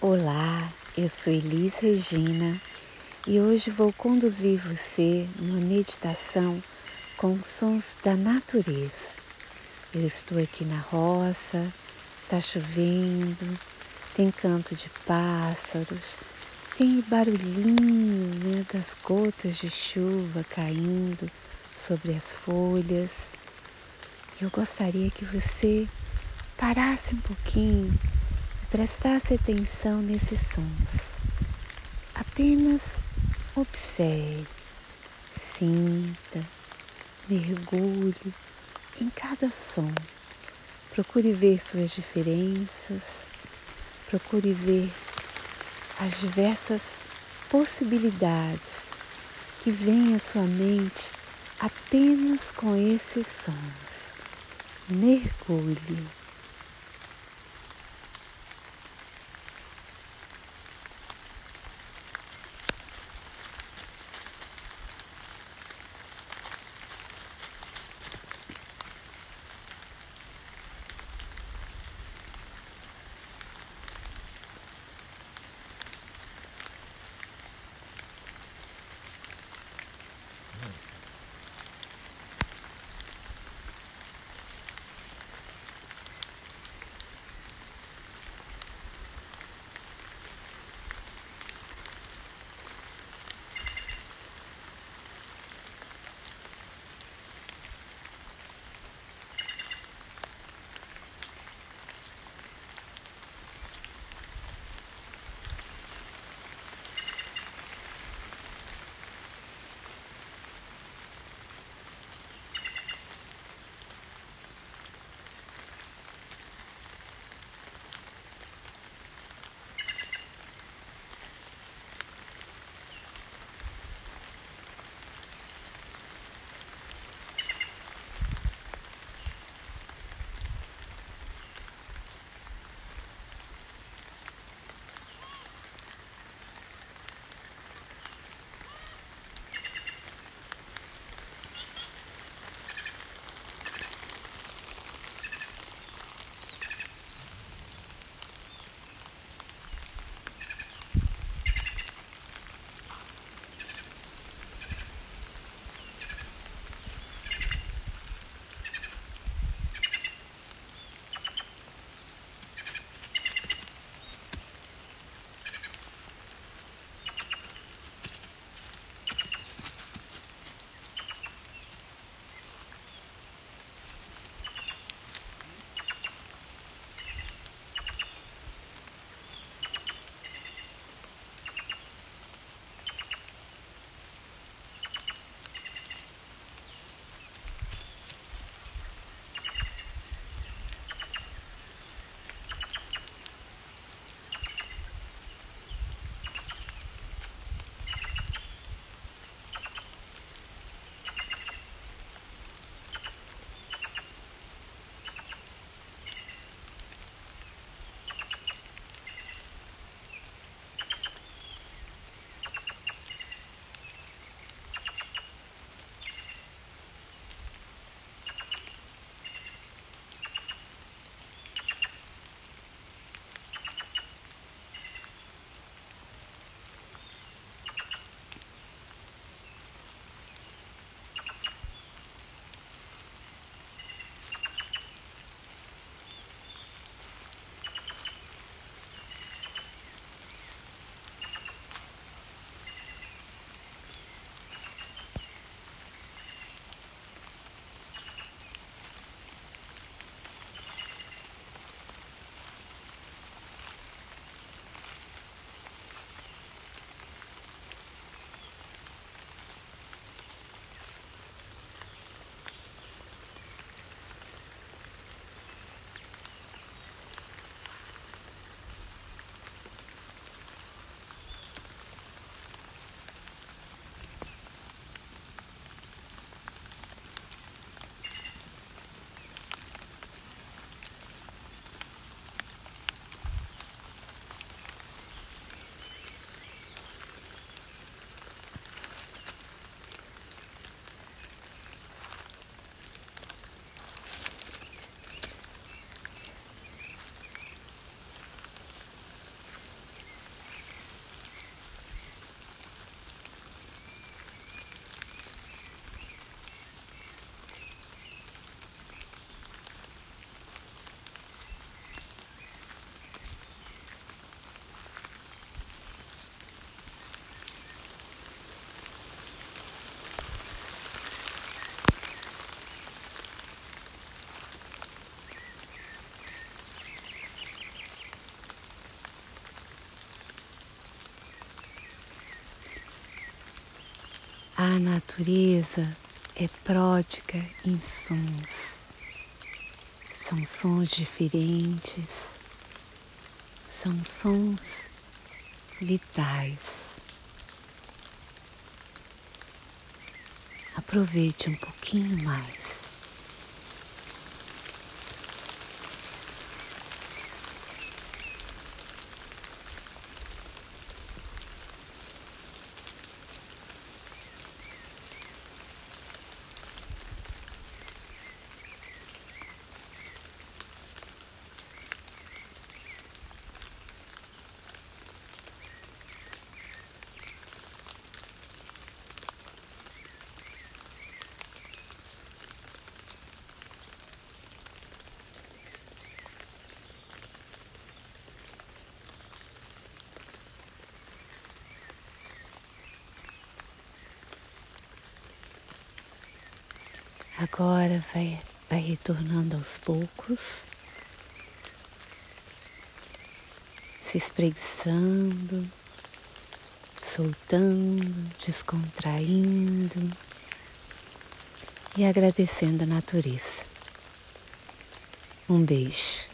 Olá, eu sou Elis Regina e hoje vou conduzir você numa meditação com sons da natureza. Eu estou aqui na roça, está chovendo, tem canto de pássaros, tem barulhinho né, das gotas de chuva caindo sobre as folhas. Eu gostaria que você parasse um pouquinho prestasse atenção nesses sons. Apenas observe, sinta, mergulhe em cada som. Procure ver suas diferenças, procure ver as diversas possibilidades que vêm à sua mente apenas com esses sons. Mergulhe. A natureza é pródiga em sons. São sons diferentes, são sons vitais. Aproveite um pouquinho mais. Agora vai, vai retornando aos poucos, se espreguiçando, soltando, descontraindo e agradecendo a natureza. Um beijo.